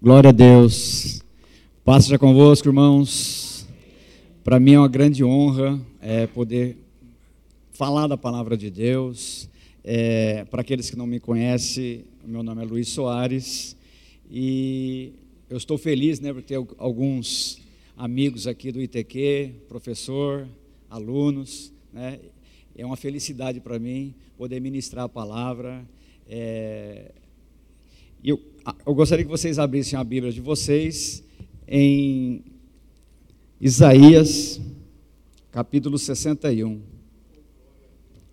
Glória a Deus. Paz seja convosco, irmãos. Para mim é uma grande honra é, poder falar da palavra de Deus. É, Para aqueles que não me conhecem, meu nome é Luiz Soares e eu estou feliz né, por ter alguns amigos aqui do ITQ, professor, alunos. Né, é uma felicidade para mim poder ministrar a palavra. É, eu, eu gostaria que vocês abrissem a Bíblia de vocês em Isaías, capítulo 61.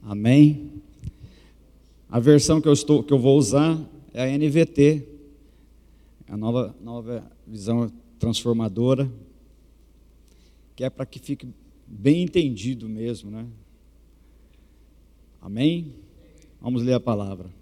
Amém? A versão que eu, estou, que eu vou usar é a NVT, a nova, nova visão transformadora, que é para que fique bem entendido mesmo, né? Amém? Vamos ler a palavra.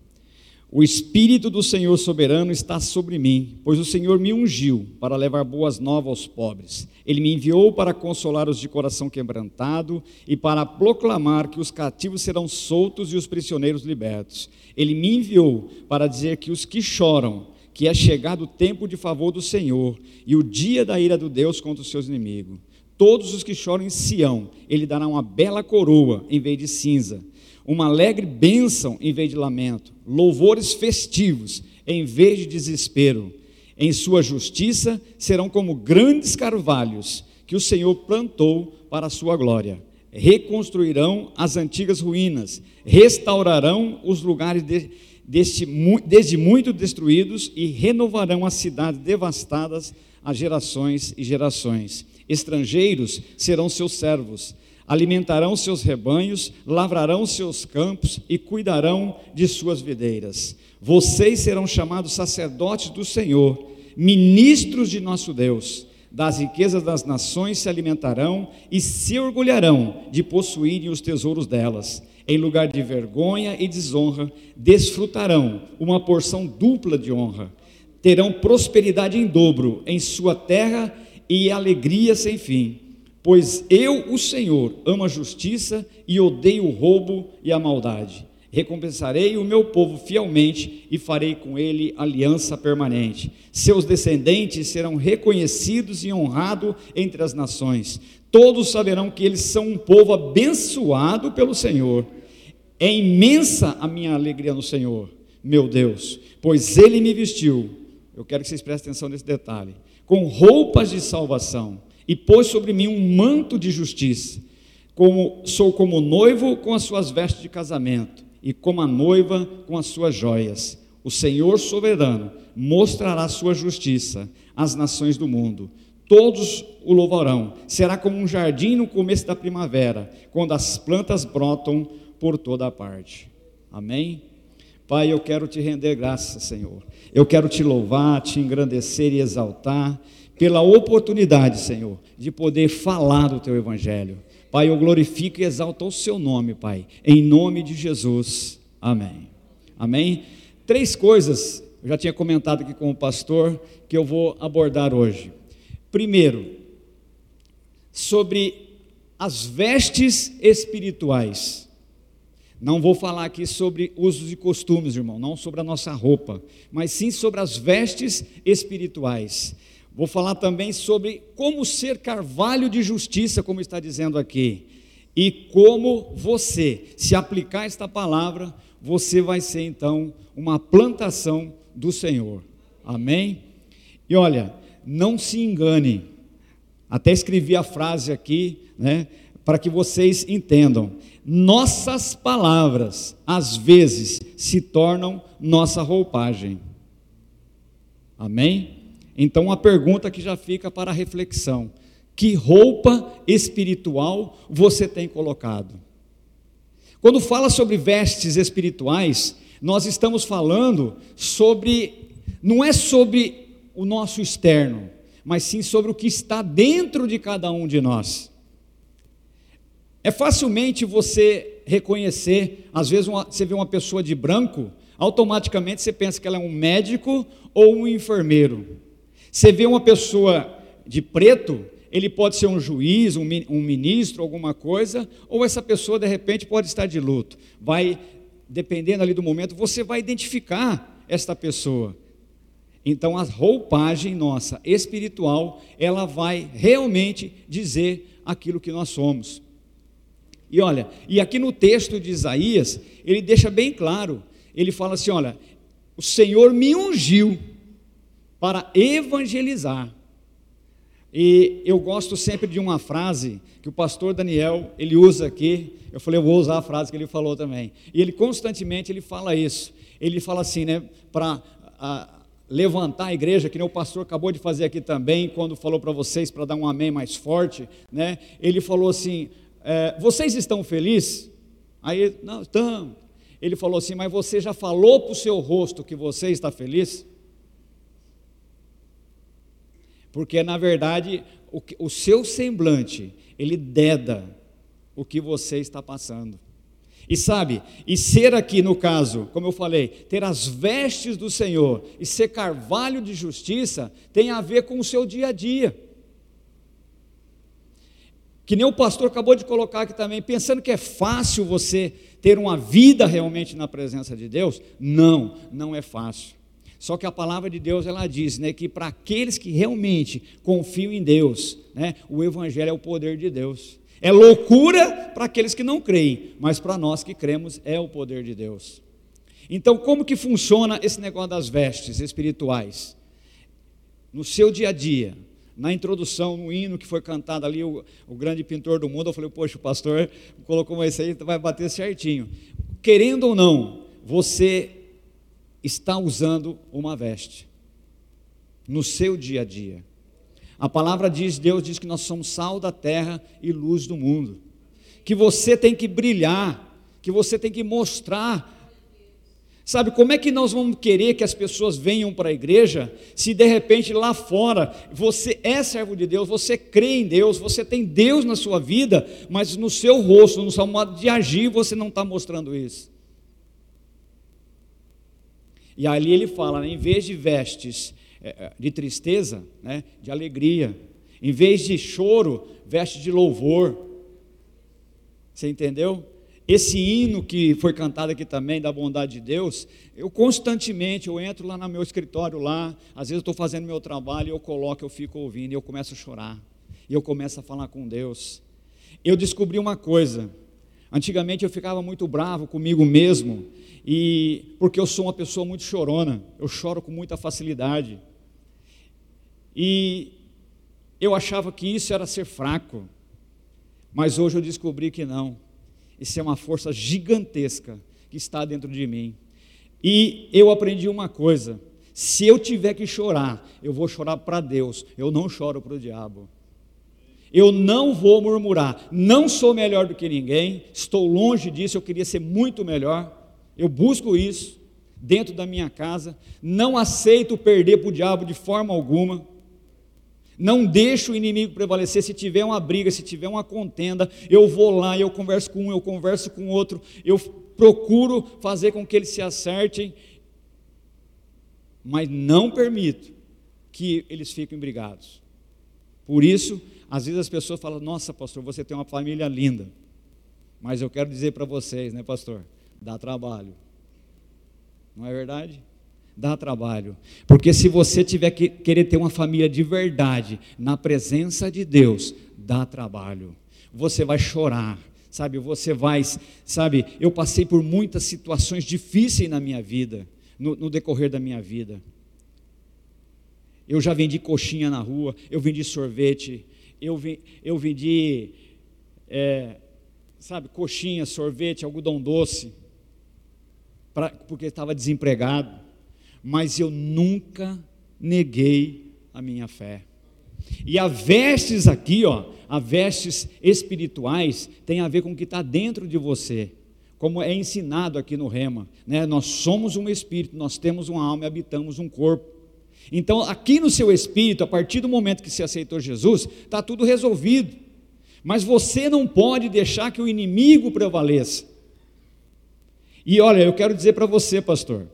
O Espírito do Senhor soberano está sobre mim, pois o Senhor me ungiu para levar boas novas aos pobres. Ele me enviou para consolar os de coração quebrantado e para proclamar que os cativos serão soltos e os prisioneiros libertos. Ele me enviou para dizer que os que choram, que é chegado o tempo de favor do Senhor e o dia da ira do Deus contra os seus inimigos. Todos os que choram em Sião, ele dará uma bela coroa em vez de cinza uma alegre bênção em vez de lamento, louvores festivos em vez de desespero. Em sua justiça serão como grandes carvalhos que o Senhor plantou para a sua glória. Reconstruirão as antigas ruínas, restaurarão os lugares de, deste, desde muito destruídos e renovarão as cidades devastadas a gerações e gerações. Estrangeiros serão seus servos alimentarão seus rebanhos, lavrarão seus campos e cuidarão de suas videiras. Vocês serão chamados sacerdotes do Senhor, ministros de nosso Deus. Das riquezas das nações se alimentarão e se orgulharão de possuírem os tesouros delas. Em lugar de vergonha e desonra, desfrutarão uma porção dupla de honra. Terão prosperidade em dobro em sua terra e alegria sem fim Pois eu, o Senhor, amo a justiça e odeio o roubo e a maldade. Recompensarei o meu povo fielmente e farei com ele aliança permanente. Seus descendentes serão reconhecidos e honrados entre as nações. Todos saberão que eles são um povo abençoado pelo Senhor. É imensa a minha alegria no Senhor, meu Deus, pois ele me vestiu. Eu quero que vocês prestem atenção nesse detalhe. Com roupas de salvação e pôs sobre mim um manto de justiça. Como sou como noivo com as suas vestes de casamento e como a noiva com as suas joias. O Senhor soberano mostrará sua justiça às nações do mundo. Todos o louvarão. Será como um jardim no começo da primavera, quando as plantas brotam por toda a parte. Amém? Pai, eu quero te render graças, Senhor. Eu quero te louvar, te engrandecer e exaltar pela oportunidade, Senhor, de poder falar do teu evangelho. Pai, eu glorifico e exalto o seu nome, Pai, em nome de Jesus. Amém. Amém. Três coisas, eu já tinha comentado aqui com o pastor, que eu vou abordar hoje. Primeiro, sobre as vestes espirituais. Não vou falar aqui sobre usos e costumes, irmão, não sobre a nossa roupa, mas sim sobre as vestes espirituais. Vou falar também sobre como ser carvalho de justiça, como está dizendo aqui, e como você, se aplicar esta palavra, você vai ser então uma plantação do Senhor. Amém? E olha, não se engane. Até escrevi a frase aqui, né, para que vocês entendam. Nossas palavras, às vezes, se tornam nossa roupagem. Amém? Então, a pergunta que já fica para a reflexão: que roupa espiritual você tem colocado? Quando fala sobre vestes espirituais, nós estamos falando sobre, não é sobre o nosso externo, mas sim sobre o que está dentro de cada um de nós. É facilmente você reconhecer, às vezes uma, você vê uma pessoa de branco, automaticamente você pensa que ela é um médico ou um enfermeiro. Você vê uma pessoa de preto, ele pode ser um juiz, um ministro, alguma coisa, ou essa pessoa de repente pode estar de luto. Vai, dependendo ali do momento, você vai identificar esta pessoa. Então a roupagem nossa espiritual, ela vai realmente dizer aquilo que nós somos. E olha, e aqui no texto de Isaías, ele deixa bem claro, ele fala assim, olha, o Senhor me ungiu para evangelizar. E eu gosto sempre de uma frase que o pastor Daniel, ele usa aqui, eu falei, eu vou usar a frase que ele falou também. E ele constantemente ele fala isso. Ele fala assim, né, para levantar a igreja, que nem o pastor acabou de fazer aqui também, quando falou para vocês para dar um amém mais forte, né? Ele falou assim: é, vocês estão felizes? Aí, não, estamos. Ele falou assim, mas você já falou para o seu rosto que você está feliz? Porque na verdade o, o seu semblante, ele deda o que você está passando. E sabe, e ser aqui no caso, como eu falei, ter as vestes do Senhor e ser carvalho de justiça tem a ver com o seu dia a dia. Que nem o pastor acabou de colocar aqui também, pensando que é fácil você ter uma vida realmente na presença de Deus. Não, não é fácil. Só que a palavra de Deus ela diz, né, que para aqueles que realmente confiam em Deus, né, o evangelho é o poder de Deus. É loucura para aqueles que não creem, mas para nós que cremos é o poder de Deus. Então, como que funciona esse negócio das vestes espirituais? No seu dia a dia, na introdução, no hino que foi cantado ali, o, o grande pintor do mundo, eu falei, poxa, o pastor colocou isso aí, vai bater certinho. Querendo ou não, você está usando uma veste no seu dia a dia. A palavra diz, Deus diz que nós somos sal da terra e luz do mundo. Que você tem que brilhar, que você tem que mostrar. Sabe como é que nós vamos querer que as pessoas venham para a igreja se de repente lá fora você é servo de Deus, você crê em Deus, você tem Deus na sua vida, mas no seu rosto, no seu modo de agir, você não está mostrando isso. E ali ele fala, né, em vez de vestes é, é, de tristeza, né, de alegria. Em vez de choro, veste de louvor. Você entendeu? Esse hino que foi cantado aqui também da bondade de Deus, eu constantemente eu entro lá no meu escritório lá, às vezes eu estou fazendo meu trabalho, eu coloco, eu fico ouvindo e eu começo a chorar. E eu começo a falar com Deus. Eu descobri uma coisa. Antigamente eu ficava muito bravo comigo mesmo, e porque eu sou uma pessoa muito chorona, eu choro com muita facilidade. E eu achava que isso era ser fraco, mas hoje eu descobri que não. Isso é uma força gigantesca que está dentro de mim. E eu aprendi uma coisa: se eu tiver que chorar, eu vou chorar para Deus, eu não choro para o diabo. Eu não vou murmurar, não sou melhor do que ninguém, estou longe disso, eu queria ser muito melhor, eu busco isso dentro da minha casa, não aceito perder para o diabo de forma alguma. Não deixo o inimigo prevalecer. Se tiver uma briga, se tiver uma contenda, eu vou lá, eu converso com um, eu converso com outro, eu procuro fazer com que eles se acertem, mas não permito que eles fiquem brigados. Por isso, às vezes as pessoas falam: Nossa, pastor, você tem uma família linda. Mas eu quero dizer para vocês, né, pastor? Dá trabalho. Não é verdade? dá trabalho. Porque se você tiver que querer ter uma família de verdade, na presença de Deus, dá trabalho. Você vai chorar, sabe? Você vai, sabe? Eu passei por muitas situações difíceis na minha vida, no, no decorrer da minha vida. Eu já vendi coxinha na rua, eu vendi sorvete, eu, eu vendi, é, sabe, coxinha, sorvete, algodão doce, pra, porque estava desempregado mas eu nunca neguei a minha fé. E a vestes aqui, ó, a vestes espirituais, tem a ver com o que está dentro de você, como é ensinado aqui no Rema. Né? Nós somos um espírito, nós temos uma alma e habitamos um corpo. Então, aqui no seu espírito, a partir do momento que você aceitou Jesus, está tudo resolvido. Mas você não pode deixar que o inimigo prevaleça. E olha, eu quero dizer para você, pastor,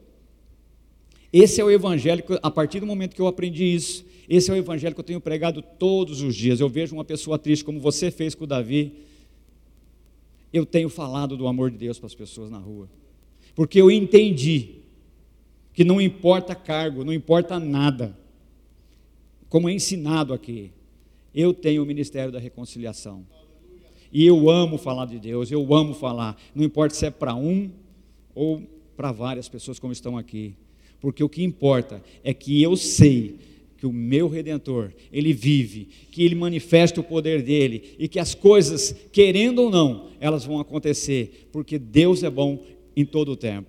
esse é o evangelho, a partir do momento que eu aprendi isso, esse é o evangelho que eu tenho pregado todos os dias. Eu vejo uma pessoa triste, como você fez com o Davi. Eu tenho falado do amor de Deus para as pessoas na rua, porque eu entendi que não importa cargo, não importa nada, como é ensinado aqui, eu tenho o ministério da reconciliação. E eu amo falar de Deus, eu amo falar, não importa se é para um ou para várias pessoas como estão aqui, porque o que importa é que eu sei que o meu redentor, ele vive, que ele manifesta o poder dele e que as coisas, querendo ou não, elas vão acontecer, porque Deus é bom em todo o tempo.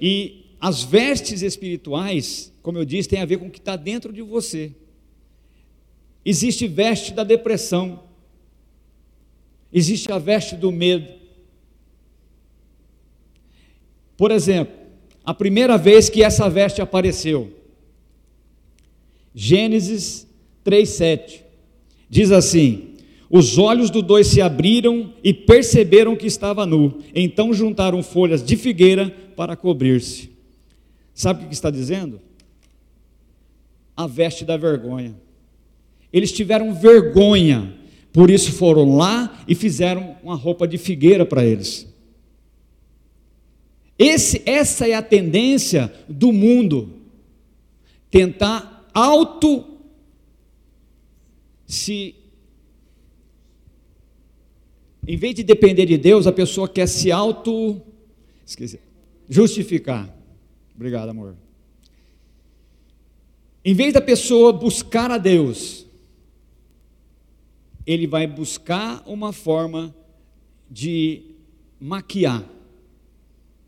E as vestes espirituais, como eu disse, tem a ver com o que está dentro de você. Existe veste da depressão, existe a veste do medo. Por exemplo, a primeira vez que essa veste apareceu, Gênesis 3:7. Diz assim: Os olhos dos dois se abriram e perceberam que estava nu. Então juntaram folhas de figueira para cobrir-se. Sabe o que está dizendo? A veste da vergonha. Eles tiveram vergonha, por isso foram lá e fizeram uma roupa de figueira para eles. Esse, essa é a tendência do mundo, tentar auto se em vez de depender de Deus, a pessoa quer se auto esqueci, justificar. Obrigado, amor. Em vez da pessoa buscar a Deus, ele vai buscar uma forma de maquiar.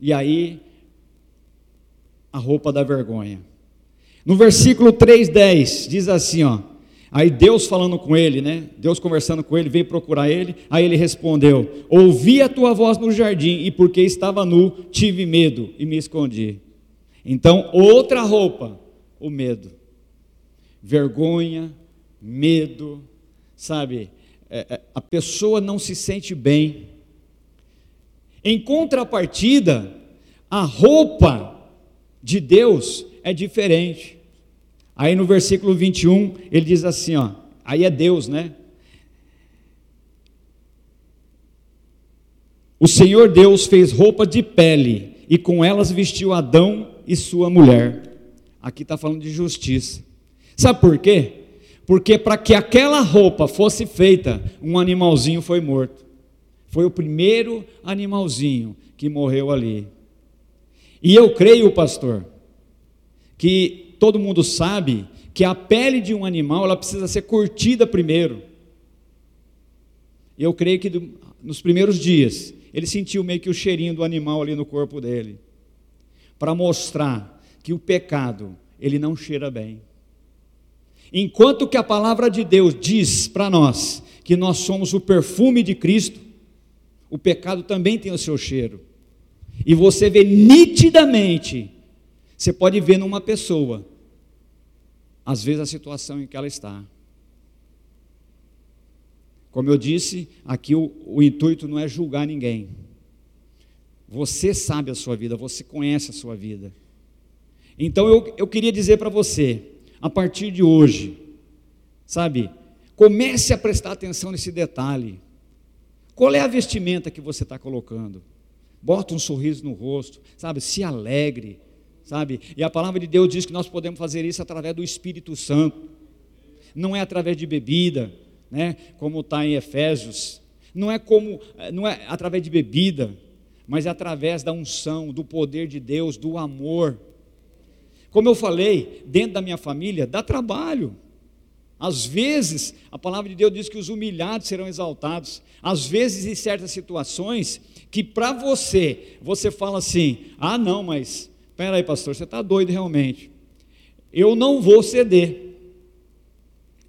E aí a roupa da vergonha. No versículo 3:10 diz assim, ó. Aí Deus falando com ele, né? Deus conversando com ele, veio procurar ele. Aí ele respondeu: Ouvi a tua voz no jardim, e porque estava nu, tive medo e me escondi. Então, outra roupa, o medo. Vergonha, medo, sabe? É, é, a pessoa não se sente bem. Em contrapartida, a roupa de Deus é diferente. Aí no versículo 21, ele diz assim, ó, aí é Deus, né? O Senhor Deus fez roupa de pele e com elas vestiu Adão e sua mulher. Aqui está falando de justiça. Sabe por quê? Porque para que aquela roupa fosse feita, um animalzinho foi morto. Foi o primeiro animalzinho que morreu ali. E eu creio, pastor, que todo mundo sabe que a pele de um animal ela precisa ser curtida primeiro. Eu creio que do, nos primeiros dias ele sentiu meio que o cheirinho do animal ali no corpo dele, para mostrar que o pecado ele não cheira bem. Enquanto que a palavra de Deus diz para nós que nós somos o perfume de Cristo, o pecado também tem o seu cheiro. E você vê nitidamente você pode ver numa pessoa, às vezes, a situação em que ela está. Como eu disse, aqui o, o intuito não é julgar ninguém. Você sabe a sua vida, você conhece a sua vida. Então eu, eu queria dizer para você, a partir de hoje, sabe, comece a prestar atenção nesse detalhe. Qual é a vestimenta que você está colocando? Bota um sorriso no rosto, sabe, se alegre sabe? E a palavra de Deus diz que nós podemos fazer isso através do Espírito Santo, não é através de bebida, né? Como está em Efésios, não é como, não é através de bebida, mas é através da unção, do poder de Deus, do amor. Como eu falei, dentro da minha família dá trabalho. Às vezes, a palavra de Deus diz que os humilhados serão exaltados. Às vezes, em certas situações, que para você, você fala assim: ah, não, mas Espera aí, pastor, você está doido realmente. Eu não vou ceder.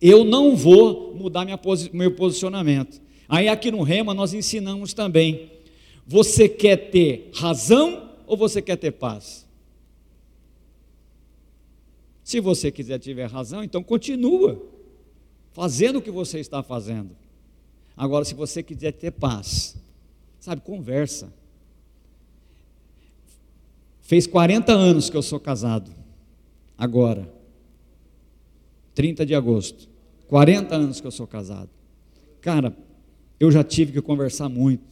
Eu não vou mudar minha, meu posicionamento. Aí aqui no Rema nós ensinamos também. Você quer ter razão ou você quer ter paz? Se você quiser tiver razão, então continua fazendo o que você está fazendo. Agora, se você quiser ter paz, sabe, conversa. Fez 40 anos que eu sou casado. Agora. 30 de agosto. 40 anos que eu sou casado. Cara, eu já tive que conversar muito.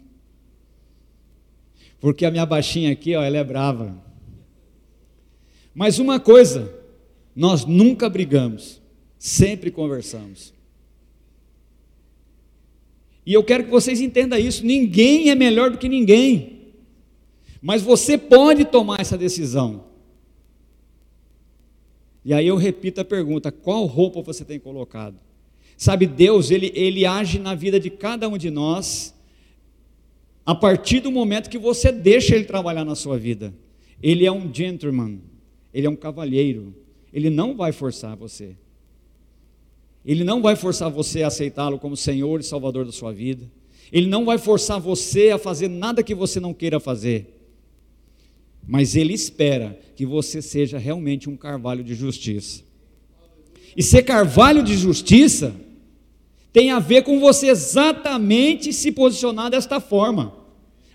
Porque a minha baixinha aqui, ó, ela é brava. Mas uma coisa, nós nunca brigamos, sempre conversamos. E eu quero que vocês entendam isso: ninguém é melhor do que ninguém, mas você pode tomar essa decisão. E aí eu repito a pergunta: qual roupa você tem colocado? Sabe, Deus, ele, ele age na vida de cada um de nós a partir do momento que você deixa Ele trabalhar na sua vida. Ele é um gentleman, ele é um cavalheiro, ele não vai forçar você. Ele não vai forçar você a aceitá-lo como Senhor e Salvador da sua vida. Ele não vai forçar você a fazer nada que você não queira fazer. Mas ele espera que você seja realmente um carvalho de justiça. E ser carvalho de justiça tem a ver com você exatamente se posicionar desta forma.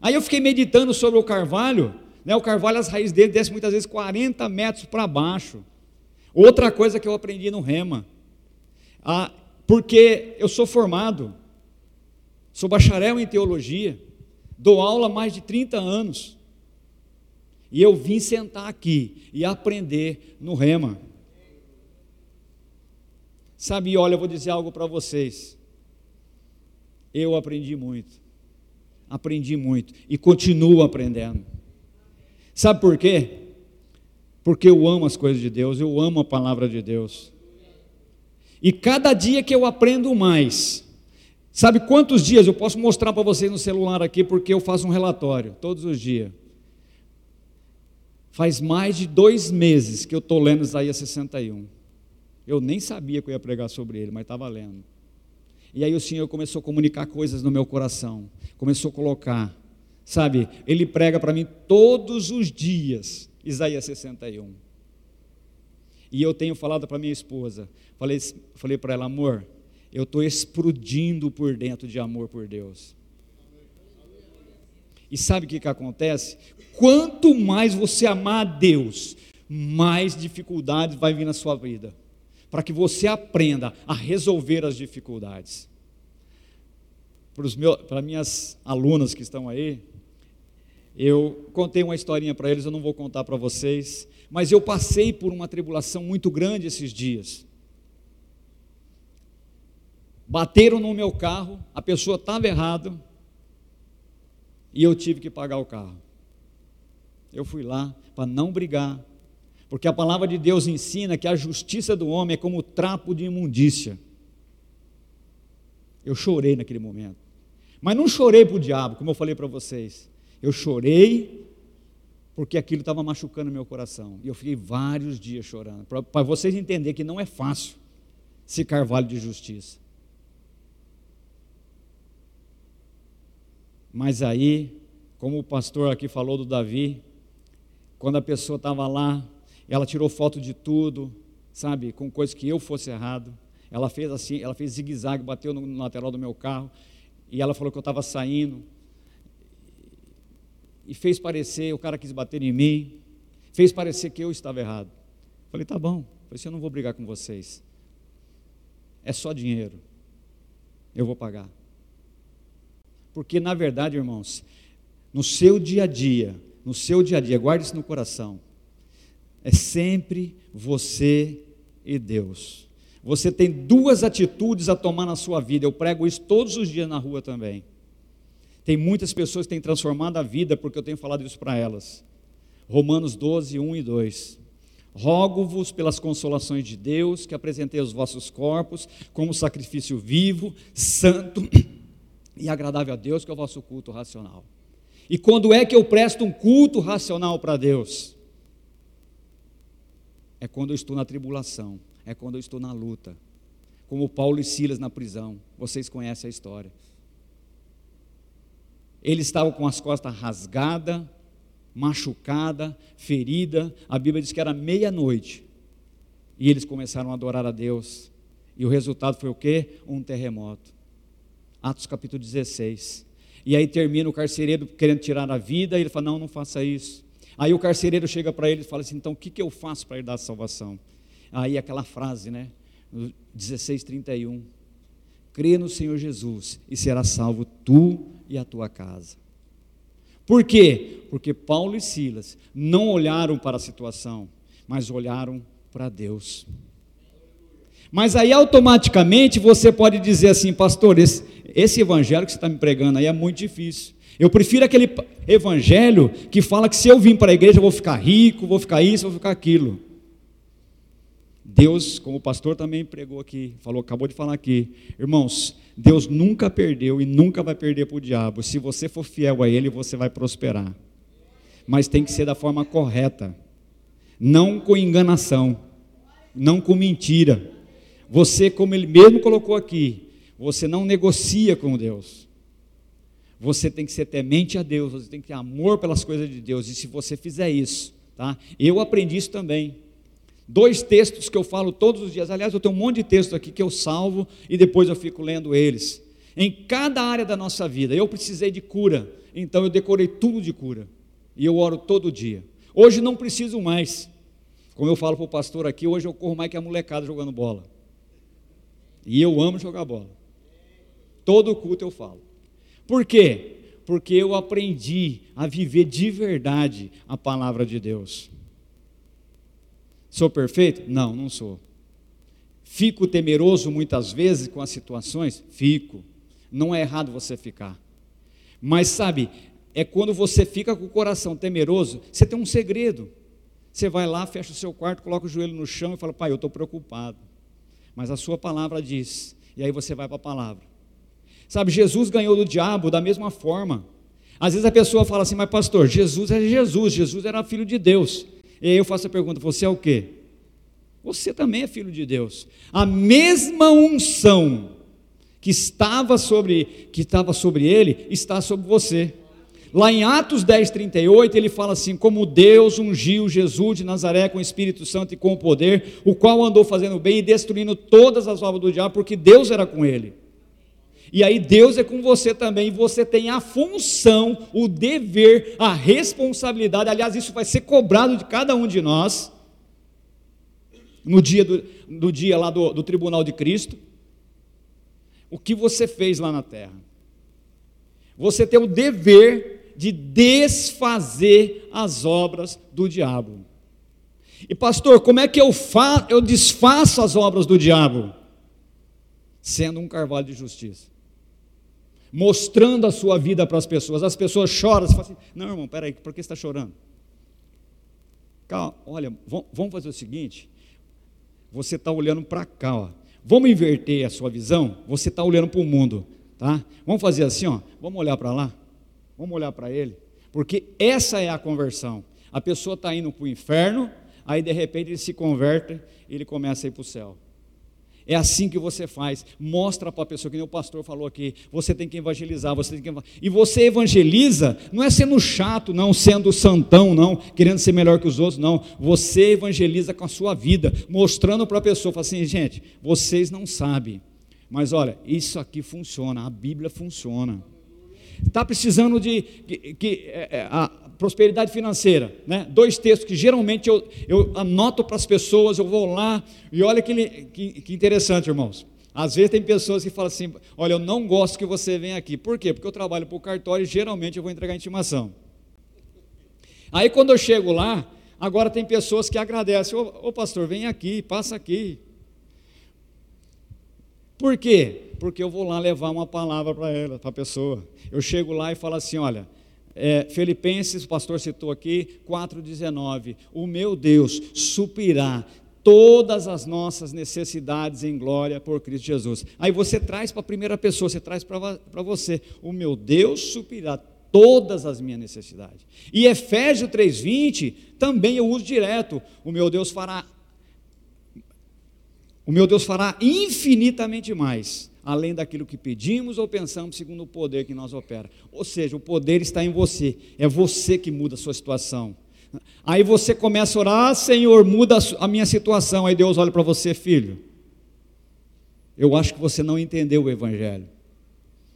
Aí eu fiquei meditando sobre o carvalho, né? O carvalho, as raízes dele descem muitas vezes 40 metros para baixo. Outra coisa que eu aprendi no Rema, ah, porque eu sou formado, sou bacharel em teologia, dou aula há mais de 30 anos, e eu vim sentar aqui e aprender no Rema. Sabe, olha, eu vou dizer algo para vocês. Eu aprendi muito. Aprendi muito e continuo aprendendo. Sabe por quê? Porque eu amo as coisas de Deus, eu amo a palavra de Deus. E cada dia que eu aprendo mais, sabe quantos dias eu posso mostrar para vocês no celular aqui, porque eu faço um relatório todos os dias. Faz mais de dois meses que eu estou lendo Isaías 61. Eu nem sabia que eu ia pregar sobre ele, mas estava lendo. E aí o Senhor começou a comunicar coisas no meu coração, começou a colocar, sabe? Ele prega para mim todos os dias, Isaías 61. E eu tenho falado para minha esposa, falei, falei para ela, amor, eu estou explodindo por dentro de amor por Deus. E sabe o que, que acontece? Quanto mais você amar a Deus, mais dificuldades vai vir na sua vida para que você aprenda a resolver as dificuldades. Para, minhas alunas que estão aí, eu contei uma historinha para eles, eu não vou contar para vocês, mas eu passei por uma tribulação muito grande esses dias. Bateram no meu carro, a pessoa estava errada e eu tive que pagar o carro. Eu fui lá para não brigar, porque a palavra de Deus ensina que a justiça do homem é como trapo de imundícia. Eu chorei naquele momento. Mas não chorei para o diabo, como eu falei para vocês. Eu chorei porque aquilo estava machucando meu coração. E eu fiquei vários dias chorando. Para vocês entenderem que não é fácil ser carvalho de justiça. Mas aí, como o pastor aqui falou do Davi, quando a pessoa estava lá ela tirou foto de tudo, sabe, com coisas que eu fosse errado. Ela fez assim, ela fez zigue-zague, bateu no lateral do meu carro, e ela falou que eu estava saindo. E fez parecer, o cara quis bater em mim, fez parecer que eu estava errado. Falei, tá bom, falei, eu não vou brigar com vocês. É só dinheiro. Eu vou pagar. Porque, na verdade, irmãos, no seu dia a dia, no seu dia a dia, guarde isso no coração. É sempre você e Deus. Você tem duas atitudes a tomar na sua vida. Eu prego isso todos os dias na rua também. Tem muitas pessoas que têm transformado a vida porque eu tenho falado isso para elas. Romanos 12, 1 e 2. Rogo-vos pelas consolações de Deus que apresentei os vossos corpos como sacrifício vivo, santo e agradável a Deus, que é o vosso culto racional. E quando é que eu presto um culto racional para Deus? é quando eu estou na tribulação, é quando eu estou na luta. Como Paulo e Silas na prisão, vocês conhecem a história. Eles estavam com as costas rasgadas, machucada, ferida. A Bíblia diz que era meia-noite. E eles começaram a adorar a Deus. E o resultado foi o quê? Um terremoto. Atos capítulo 16. E aí termina o carcereiro querendo tirar a vida, e ele fala: Não, não faça isso. Aí o carcereiro chega para ele e fala assim: então o que, que eu faço para dar salvação? Aí aquela frase, né? 16:31. Crê no Senhor Jesus e será salvo tu e a tua casa. Por quê? Porque Paulo e Silas não olharam para a situação, mas olharam para Deus. Mas aí automaticamente você pode dizer assim, pastor, esse, esse evangelho que você está me pregando aí é muito difícil. Eu prefiro aquele evangelho que fala que se eu vim para a igreja eu vou ficar rico, vou ficar isso, vou ficar aquilo. Deus, como o pastor também pregou aqui, falou, acabou de falar aqui, irmãos, Deus nunca perdeu e nunca vai perder para o diabo. Se você for fiel a Ele, você vai prosperar. Mas tem que ser da forma correta, não com enganação, não com mentira. Você, como Ele mesmo colocou aqui, você não negocia com Deus. Você tem que ser temente a Deus, você tem que ter amor pelas coisas de Deus. E se você fizer isso, tá? Eu aprendi isso também. Dois textos que eu falo todos os dias. Aliás, eu tenho um monte de textos aqui que eu salvo e depois eu fico lendo eles. Em cada área da nossa vida, eu precisei de cura, então eu decorei tudo de cura. E eu oro todo dia. Hoje não preciso mais. Como eu falo para o pastor aqui, hoje eu corro mais que a molecada jogando bola. E eu amo jogar bola. Todo culto eu falo. Por quê? Porque eu aprendi a viver de verdade a palavra de Deus. Sou perfeito? Não, não sou. Fico temeroso muitas vezes com as situações? Fico. Não é errado você ficar. Mas sabe, é quando você fica com o coração temeroso, você tem um segredo. Você vai lá, fecha o seu quarto, coloca o joelho no chão e fala: Pai, eu estou preocupado. Mas a sua palavra diz. E aí você vai para a palavra. Sabe, Jesus ganhou do diabo da mesma forma. Às vezes a pessoa fala assim, mas pastor, Jesus é Jesus, Jesus era filho de Deus. E aí eu faço a pergunta: você é o quê? Você também é filho de Deus. A mesma unção que estava sobre que estava sobre ele está sobre você. Lá em Atos 10, 38, ele fala assim: Como Deus ungiu Jesus de Nazaré com o Espírito Santo e com o poder, o qual andou fazendo bem e destruindo todas as obras do diabo, porque Deus era com ele. E aí Deus é com você também, você tem a função, o dever, a responsabilidade. Aliás, isso vai ser cobrado de cada um de nós no dia do, do dia lá do, do tribunal de Cristo. O que você fez lá na terra? Você tem o dever de desfazer as obras do diabo. E pastor, como é que eu, fa eu desfaço as obras do diabo? Sendo um carvalho de justiça mostrando a sua vida para as pessoas. As pessoas choram, você fala assim: não, irmão, peraí, por que você está chorando? Calma, olha, vamos fazer o seguinte: você está olhando para cá, ó. vamos inverter a sua visão, você está olhando para o mundo, tá? Vamos fazer assim, ó, vamos olhar para lá, vamos olhar para ele, porque essa é a conversão. A pessoa está indo para o inferno, aí de repente ele se converte e ele começa a ir para o céu. É assim que você faz. Mostra para a pessoa, que nem o pastor falou aqui. Você tem que evangelizar, você tem que E você evangeliza, não é sendo chato, não, sendo santão, não, querendo ser melhor que os outros, não. Você evangeliza com a sua vida, mostrando para a pessoa, fala assim, gente, vocês não sabem. Mas olha, isso aqui funciona, a Bíblia funciona. Está precisando de que, que é, é a, prosperidade financeira, né? dois textos que geralmente eu, eu anoto para as pessoas, eu vou lá, e olha que, que, que interessante, irmãos. Às vezes tem pessoas que falam assim: olha, eu não gosto que você venha aqui. Por quê? Porque eu trabalho para o cartório e geralmente eu vou entregar intimação. Aí quando eu chego lá, agora tem pessoas que agradecem: ô, ô pastor, vem aqui, passa aqui. Por quê? Porque eu vou lá levar uma palavra para ela, para a pessoa. Eu chego lá e falo assim: olha, é, Filipenses, o pastor citou aqui, 4,19: O meu Deus suprirá todas as nossas necessidades em glória por Cristo Jesus. Aí você traz para a primeira pessoa, você traz para você: O meu Deus suprirá todas as minhas necessidades. E Efésios 3,20 também eu uso direto: O meu Deus fará. O meu Deus fará infinitamente mais além daquilo que pedimos ou pensamos, segundo o poder que nós opera. Ou seja, o poder está em você, é você que muda a sua situação. Aí você começa a orar, Senhor, muda a minha situação. Aí Deus olha para você, filho. Eu acho que você não entendeu o Evangelho.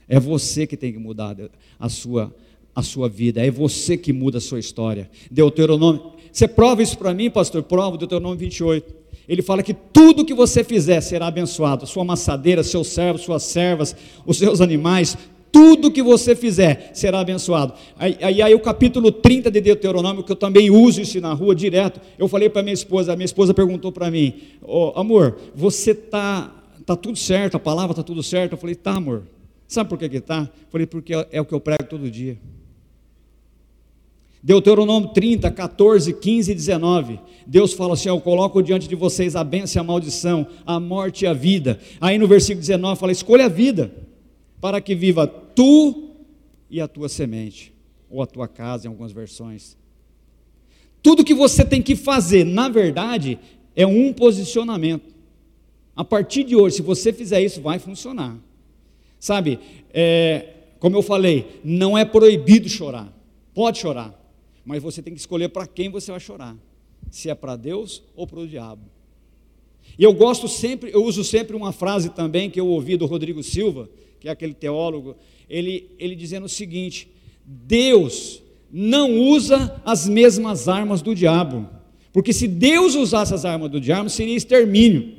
É você que tem que mudar a sua, a sua vida, é você que muda a sua história. Deuteronômio. Você prova isso para mim, pastor? Prova, Deuteronômio 28 ele fala que tudo que você fizer será abençoado, sua amassadeira, seus servos, suas servas, os seus animais, tudo que você fizer será abençoado. Aí, aí, aí, o capítulo 30 de Deuteronômio, que eu também uso isso na rua direto, eu falei para minha esposa, a minha esposa perguntou para mim, oh, amor, você está tá tudo certo, a palavra está tudo certo? Eu falei, tá amor. Sabe por que que tá? Eu falei, porque é o que eu prego todo dia. Deuteronômio 30, 14, 15 e 19. Deus fala assim: Eu coloco diante de vocês a bênção e a maldição, a morte e a vida. Aí no versículo 19 fala: Escolha a vida, para que viva tu e a tua semente, ou a tua casa, em algumas versões. Tudo que você tem que fazer, na verdade, é um posicionamento. A partir de hoje, se você fizer isso, vai funcionar. Sabe, é, como eu falei, não é proibido chorar. Pode chorar mas você tem que escolher para quem você vai chorar, se é para Deus ou para o diabo. E eu gosto sempre, eu uso sempre uma frase também que eu ouvi do Rodrigo Silva, que é aquele teólogo, ele, ele dizendo o seguinte: Deus não usa as mesmas armas do diabo, porque se Deus usasse as armas do diabo, seria extermínio.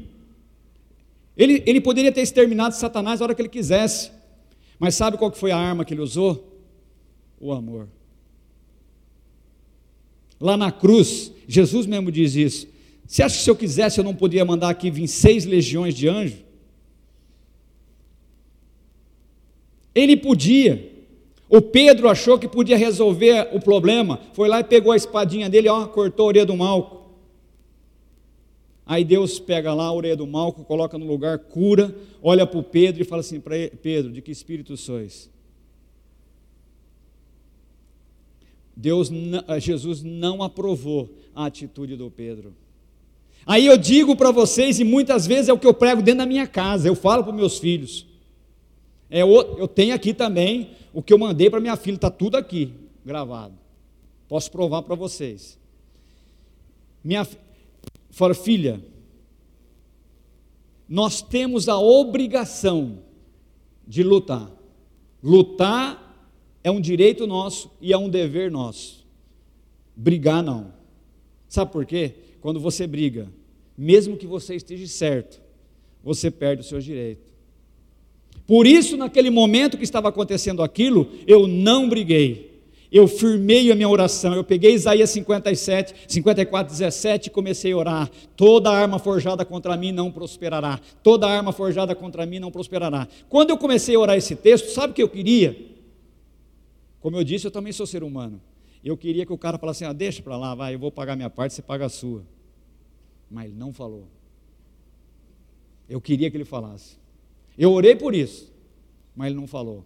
Ele, ele poderia ter exterminado Satanás a hora que ele quisesse, mas sabe qual que foi a arma que ele usou? O amor. Lá na cruz, Jesus mesmo diz isso. Você acha que se eu quisesse eu não podia mandar aqui vir seis legiões de anjos? Ele podia. O Pedro achou que podia resolver o problema, foi lá e pegou a espadinha dele, ó, cortou a orelha do Malco. Aí Deus pega lá a orelha do Malco, coloca no lugar, cura, olha para o Pedro e fala assim Pedro, de que espírito sois? Deus, eh, Jesus não aprovou a atitude do Pedro. Aí eu digo para vocês, e muitas vezes é o que eu prego dentro da minha casa, eu falo para meus filhos. É, eu tenho aqui também o que eu mandei para minha filha, está tudo aqui gravado. Posso provar para vocês. Minha filha, nós temos a obrigação de lutar. Lutar é um direito nosso e é um dever nosso. Brigar não. Sabe por quê? Quando você briga, mesmo que você esteja certo, você perde o seu direito. Por isso, naquele momento que estava acontecendo aquilo, eu não briguei. Eu firmei a minha oração. Eu peguei Isaías 57, 54, 17 e comecei a orar. Toda arma forjada contra mim não prosperará. Toda arma forjada contra mim não prosperará. Quando eu comecei a orar esse texto, sabe o que eu queria? Como eu disse, eu também sou ser humano. Eu queria que o cara falasse assim: ah, deixa para lá, vai, eu vou pagar minha parte, você paga a sua. Mas ele não falou. Eu queria que ele falasse. Eu orei por isso, mas ele não falou.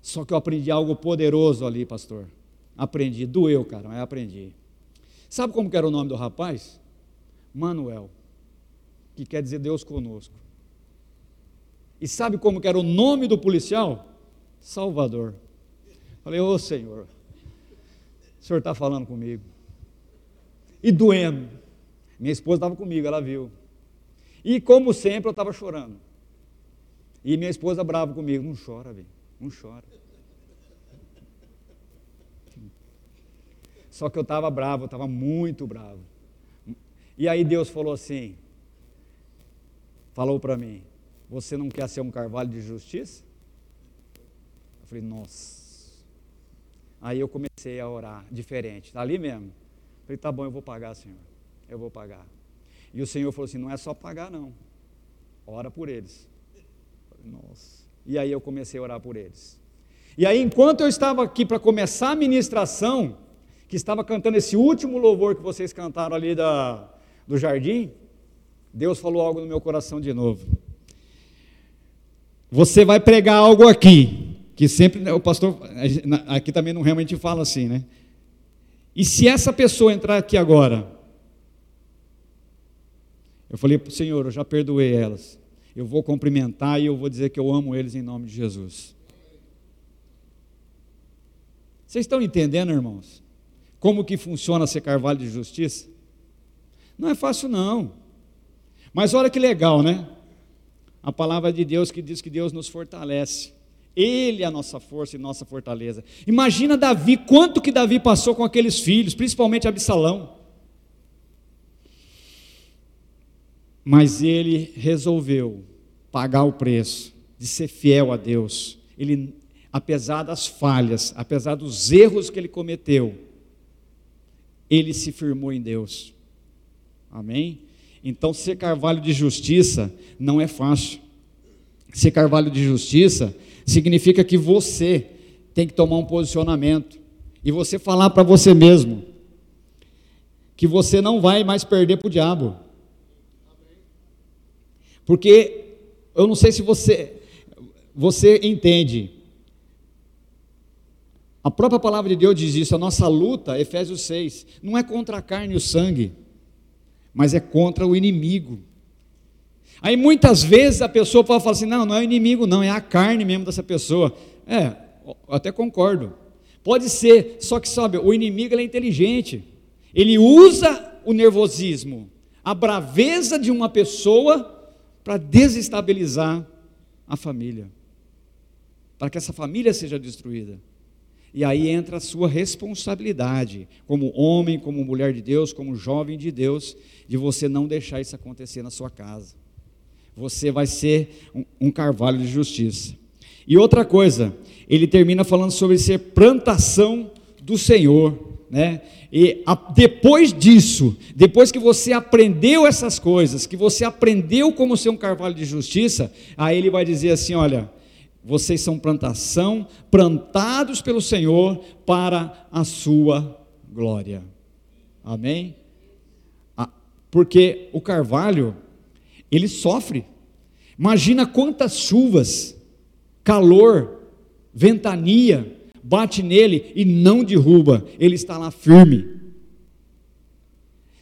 Só que eu aprendi algo poderoso ali, pastor. Aprendi, doeu, cara, mas aprendi. Sabe como era o nome do rapaz? Manuel, que quer dizer Deus conosco. E sabe como era o nome do policial? Salvador. Falei, ô Senhor, o Senhor está falando comigo. E doendo. Minha esposa estava comigo, ela viu. E como sempre, eu estava chorando. E minha esposa brava comigo, não chora, velho, não chora. Só que eu estava bravo, eu estava muito bravo. E aí Deus falou assim, falou para mim, você não quer ser um carvalho de justiça? Eu falei, nossa. Aí eu comecei a orar diferente, ali mesmo. Falei, tá bom, eu vou pagar, Senhor. Eu vou pagar. E o Senhor falou assim: não é só pagar, não. Ora por eles. Falei, Nossa. E aí eu comecei a orar por eles. E aí, enquanto eu estava aqui para começar a ministração, que estava cantando esse último louvor que vocês cantaram ali da, do jardim, Deus falou algo no meu coração de novo. Você vai pregar algo aqui, que sempre né, o pastor, aqui também não realmente fala assim, né? E se essa pessoa entrar aqui agora, eu falei para o Senhor, eu já perdoei elas. Eu vou cumprimentar e eu vou dizer que eu amo eles em nome de Jesus. Vocês estão entendendo, irmãos? Como que funciona ser carvalho de justiça? Não é fácil não. Mas olha que legal, né? A palavra de Deus que diz que Deus nos fortalece. Ele é a nossa força e nossa fortaleza. Imagina Davi, quanto que Davi passou com aqueles filhos, principalmente Absalão. Mas ele resolveu pagar o preço de ser fiel a Deus. ele, apesar das falhas, apesar dos erros que ele cometeu, ele se firmou em Deus. Amém? Então, ser carvalho de justiça não é fácil. Ser carvalho de justiça significa que você tem que tomar um posicionamento e você falar para você mesmo que você não vai mais perder para o diabo. Porque eu não sei se você você entende. A própria palavra de Deus diz isso, a nossa luta, Efésios 6, não é contra a carne e o sangue, mas é contra o inimigo. Aí muitas vezes a pessoa falar assim: não, não é o inimigo, não, é a carne mesmo dessa pessoa. É, até concordo. Pode ser, só que sabe, o inimigo é inteligente. Ele usa o nervosismo, a braveza de uma pessoa para desestabilizar a família, para que essa família seja destruída. E aí entra a sua responsabilidade, como homem, como mulher de Deus, como jovem de Deus, de você não deixar isso acontecer na sua casa. Você vai ser um, carvalho de justiça. E outra coisa, ele termina falando sobre ser plantação do Senhor, né? E a, depois disso, depois que você aprendeu essas coisas, que você aprendeu como ser um carvalho de justiça, aí ele vai dizer assim: olha, vocês são plantação, plantados pelo Senhor para a sua glória. Amém? Porque o carvalho, ele sofre. Imagina quantas chuvas, calor, ventania bate nele e não derruba, ele está lá firme.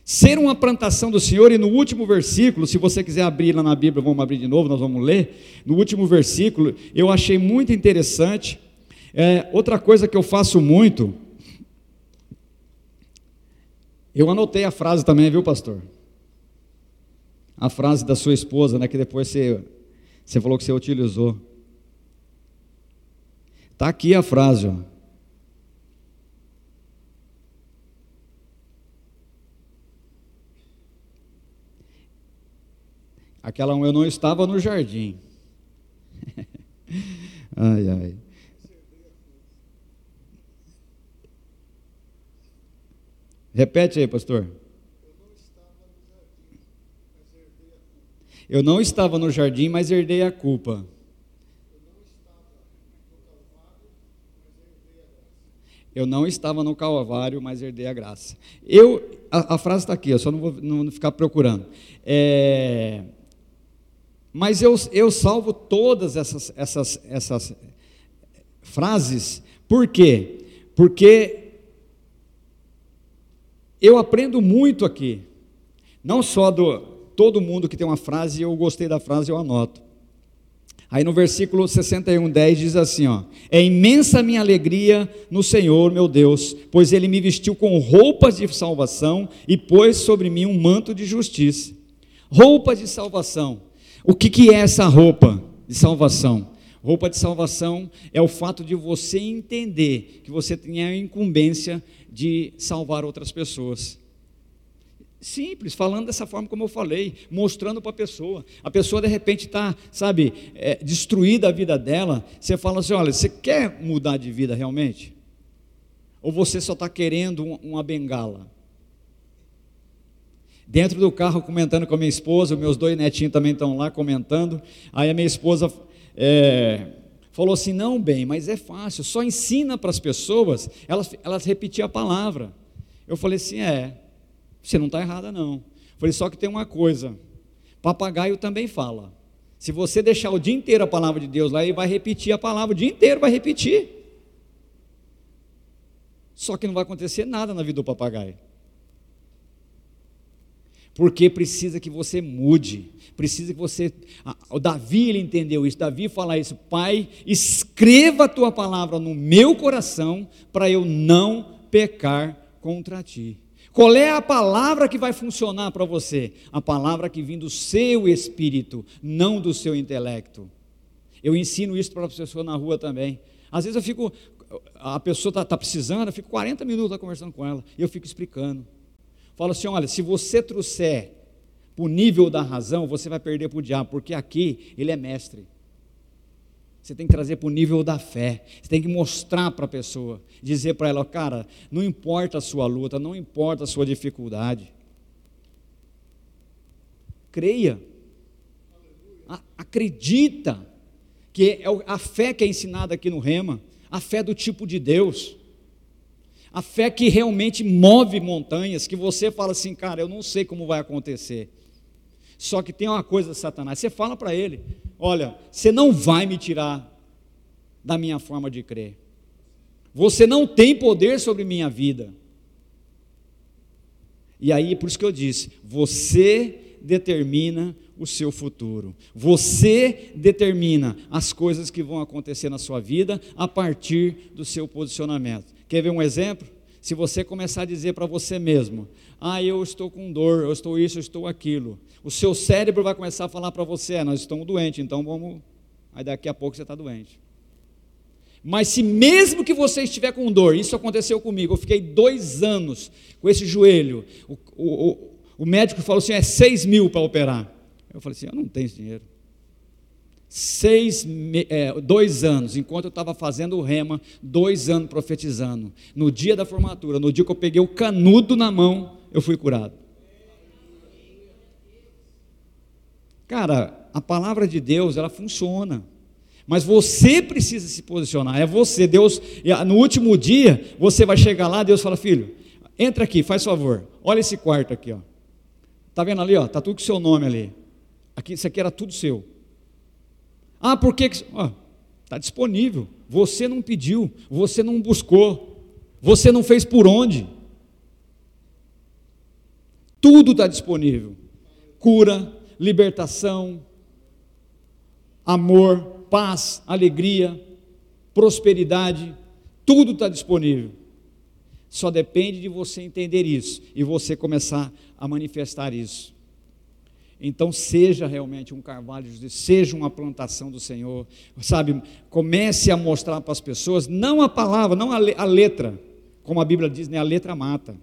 Ser uma plantação do Senhor, e no último versículo, se você quiser abrir lá na Bíblia, vamos abrir de novo, nós vamos ler. No último versículo, eu achei muito interessante. É, outra coisa que eu faço muito, eu anotei a frase também, viu, pastor? A frase da sua esposa, né, que depois você, você falou que você utilizou. Está aqui a frase, ó. Aquela um, eu não estava no jardim. ai, ai. Repete aí, pastor. Eu não estava no jardim, mas herdei a culpa. Eu não estava no Calvário, mas herdei a graça. Eu, a, a frase está aqui, eu só não vou não ficar procurando. É, mas eu, eu salvo todas essas, essas, essas frases, por quê? Porque eu aprendo muito aqui, não só do todo mundo que tem uma frase, eu gostei da frase, eu anoto. Aí no versículo 61, 10 diz assim: ó, É imensa minha alegria no Senhor, meu Deus, pois Ele me vestiu com roupas de salvação e pôs sobre mim um manto de justiça. Roupas de salvação. O que, que é essa roupa de salvação? Roupa de salvação é o fato de você entender que você tem a incumbência de salvar outras pessoas. Simples, falando dessa forma como eu falei, mostrando para a pessoa. A pessoa de repente está, sabe, é, destruída a vida dela. Você fala assim: olha, você quer mudar de vida realmente? Ou você só está querendo uma bengala? Dentro do carro, comentando com a minha esposa, meus dois netinhos também estão lá comentando. Aí a minha esposa é, falou assim: não, bem, mas é fácil, só ensina para as pessoas elas, elas repetir a palavra. Eu falei assim: é. Você não está errada, não. Falei, só que tem uma coisa: papagaio também fala. Se você deixar o dia inteiro a palavra de Deus lá, ele vai repetir a palavra o dia inteiro, vai repetir. Só que não vai acontecer nada na vida do papagaio. Porque precisa que você mude, precisa que você. O Davi ele entendeu isso. Davi fala isso, Pai, escreva a tua palavra no meu coração para eu não pecar contra ti. Qual é a palavra que vai funcionar para você? A palavra que vem do seu espírito, não do seu intelecto. Eu ensino isso para a pessoa na rua também. Às vezes eu fico, a pessoa está tá precisando, eu fico 40 minutos conversando com ela, e eu fico explicando. Falo assim: olha, se você trouxer o nível da razão, você vai perder para o diabo, porque aqui ele é mestre. Você tem que trazer para o nível da fé. Você tem que mostrar para a pessoa, dizer para ela, cara, não importa a sua luta, não importa a sua dificuldade. Creia. Acredita que é a fé que é ensinada aqui no Rema, a fé do tipo de Deus. A fé que realmente move montanhas, que você fala assim, cara, eu não sei como vai acontecer. Só que tem uma coisa, Satanás, você fala para ele: olha, você não vai me tirar da minha forma de crer. Você não tem poder sobre minha vida. E aí, por isso que eu disse: você determina o seu futuro. Você determina as coisas que vão acontecer na sua vida a partir do seu posicionamento. Quer ver um exemplo? Se você começar a dizer para você mesmo: Ah, eu estou com dor, eu estou isso, eu estou aquilo. O seu cérebro vai começar a falar para você: é, Nós estamos doentes, então vamos. Aí daqui a pouco você está doente. Mas se mesmo que você estiver com dor, isso aconteceu comigo, eu fiquei dois anos com esse joelho. O, o, o, o médico falou assim: é seis mil para operar. Eu falei assim: eu não tenho esse dinheiro. Seis, é, dois anos, enquanto eu estava fazendo o rema, dois anos profetizando. No dia da formatura, no dia que eu peguei o canudo na mão, eu fui curado. Cara, a palavra de Deus, ela funciona. Mas você precisa se posicionar, é você. Deus, no último dia, você vai chegar lá, Deus fala: Filho, entra aqui, faz favor, olha esse quarto aqui, ó. Tá vendo ali, ó? Tá tudo com seu nome ali. Aqui, isso aqui era tudo seu. Ah, por que? Está disponível. Você não pediu, você não buscou, você não fez por onde. Tudo está disponível: cura, libertação, amor, paz, alegria, prosperidade, tudo está disponível. Só depende de você entender isso e você começar a manifestar isso. Então seja realmente um carvalho seja uma plantação do Senhor, sabe? Comece a mostrar para as pessoas, não a palavra, não a, letra, como a Bíblia diz, né? a letra mata,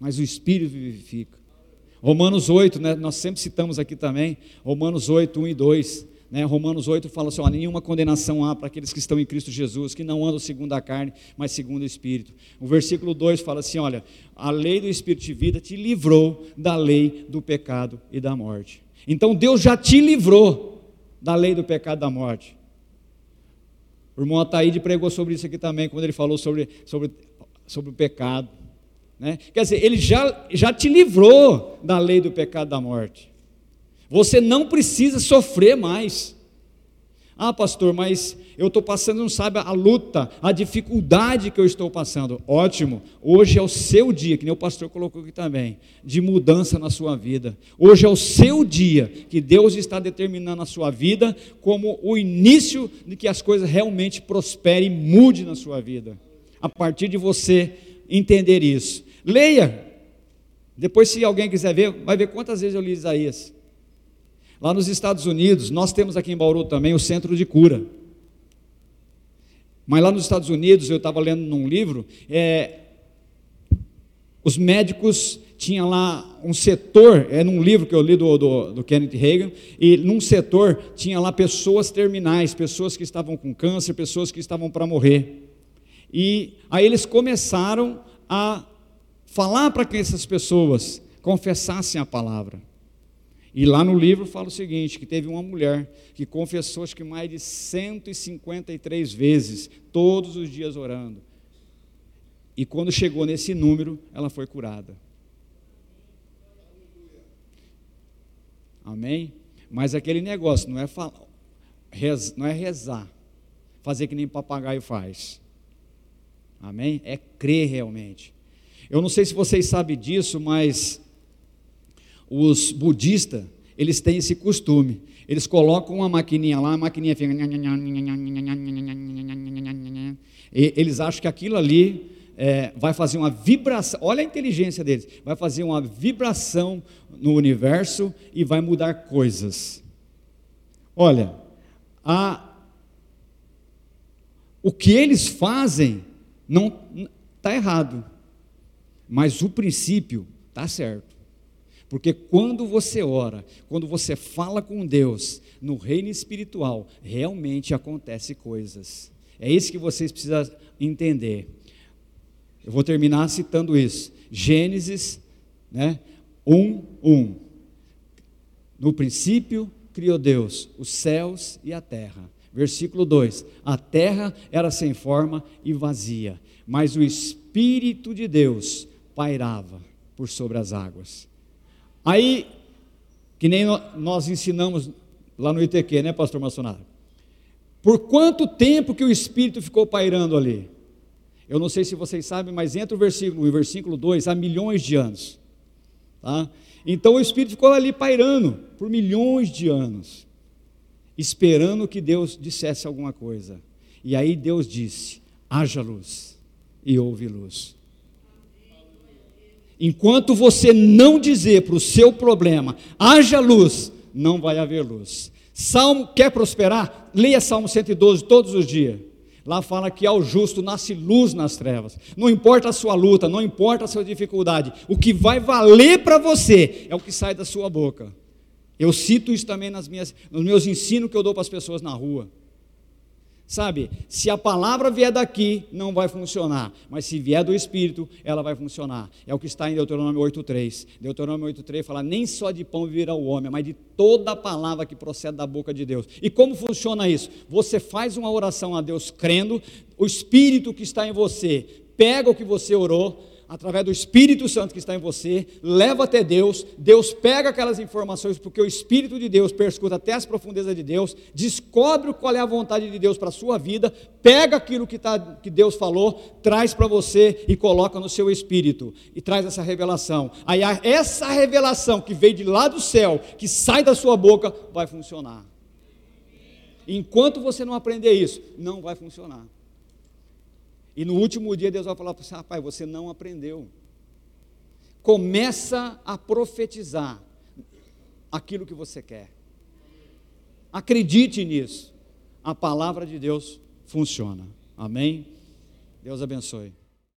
mas o Espírito vivifica. Romanos 8, né? nós sempre citamos aqui também, Romanos 8, 1 e 2. Né? Romanos 8 fala assim: ó, nenhuma condenação há para aqueles que estão em Cristo Jesus, que não andam segundo a carne, mas segundo o Espírito. O versículo 2 fala assim: olha, a lei do Espírito de vida te livrou da lei do pecado e da morte. Então Deus já te livrou da lei do pecado e da morte. O irmão Ataíde pregou sobre isso aqui também, quando ele falou sobre, sobre, sobre o pecado. Né? Quer dizer, ele já, já te livrou da lei do pecado e da morte. Você não precisa sofrer mais. Ah, pastor, mas eu estou passando, não sabe, a luta, a dificuldade que eu estou passando. Ótimo, hoje é o seu dia, que nem o pastor colocou aqui também, de mudança na sua vida. Hoje é o seu dia que Deus está determinando a sua vida como o início de que as coisas realmente prosperem e mude na sua vida. A partir de você entender isso. Leia. Depois, se alguém quiser ver, vai ver quantas vezes eu li Isaías. Lá nos Estados Unidos, nós temos aqui em Bauru também o centro de cura. Mas lá nos Estados Unidos, eu estava lendo num livro, é, os médicos tinham lá um setor, é num livro que eu li do, do, do Kenneth Reagan, e num setor tinha lá pessoas terminais, pessoas que estavam com câncer, pessoas que estavam para morrer. E aí eles começaram a falar para que essas pessoas confessassem a palavra. E lá no livro fala o seguinte: que teve uma mulher que confessou acho que mais de 153 vezes, todos os dias orando. E quando chegou nesse número, ela foi curada. Amém? Mas aquele negócio não é, falar, não é rezar, fazer que nem papagaio faz. Amém? É crer realmente. Eu não sei se vocês sabem disso, mas os budistas, eles têm esse costume. Eles colocam uma maquininha lá, a maquininha fica. E eles acham que aquilo ali é, vai fazer uma vibração. Olha a inteligência deles. Vai fazer uma vibração no universo e vai mudar coisas. Olha, a, o que eles fazem não está errado, mas o princípio está certo. Porque quando você ora, quando você fala com Deus no reino espiritual, realmente acontece coisas. É isso que vocês precisam entender. Eu vou terminar citando isso. Gênesis, né? 1, 1. No princípio criou Deus os céus e a terra. Versículo 2: A terra era sem forma e vazia, mas o Espírito de Deus pairava por sobre as águas. Aí, que nem nós ensinamos lá no ITQ, né, pastor Maçonaro? Por quanto tempo que o Espírito ficou pairando ali? Eu não sei se vocês sabem, mas entre o versículo 1 e o versículo 2 há milhões de anos. Tá? Então o Espírito ficou ali pairando por milhões de anos, esperando que Deus dissesse alguma coisa. E aí Deus disse: haja luz, e houve luz. Enquanto você não dizer para o seu problema, haja luz, não vai haver luz. Salmo, quer prosperar? Leia Salmo 112 todos os dias. Lá fala que ao justo nasce luz nas trevas. Não importa a sua luta, não importa a sua dificuldade, o que vai valer para você é o que sai da sua boca. Eu cito isso também nas minhas, nos meus ensinos que eu dou para as pessoas na rua. Sabe, se a palavra vier daqui, não vai funcionar, mas se vier do Espírito, ela vai funcionar. É o que está em Deuteronômio 8,3. Deuteronômio 8,3 fala: nem só de pão viverá o homem, mas de toda a palavra que procede da boca de Deus. E como funciona isso? Você faz uma oração a Deus crendo, o Espírito que está em você pega o que você orou, através do Espírito Santo que está em você, leva até Deus, Deus pega aquelas informações, porque o Espírito de Deus perscuta até as profundezas de Deus, descobre qual é a vontade de Deus para a sua vida, pega aquilo que, tá, que Deus falou, traz para você e coloca no seu espírito, e traz essa revelação. Aí essa revelação que veio de lá do céu, que sai da sua boca, vai funcionar. Enquanto você não aprender isso, não vai funcionar. E no último dia Deus vai falar para você, rapaz, você não aprendeu. Começa a profetizar aquilo que você quer. Acredite nisso. A palavra de Deus funciona. Amém? Deus abençoe.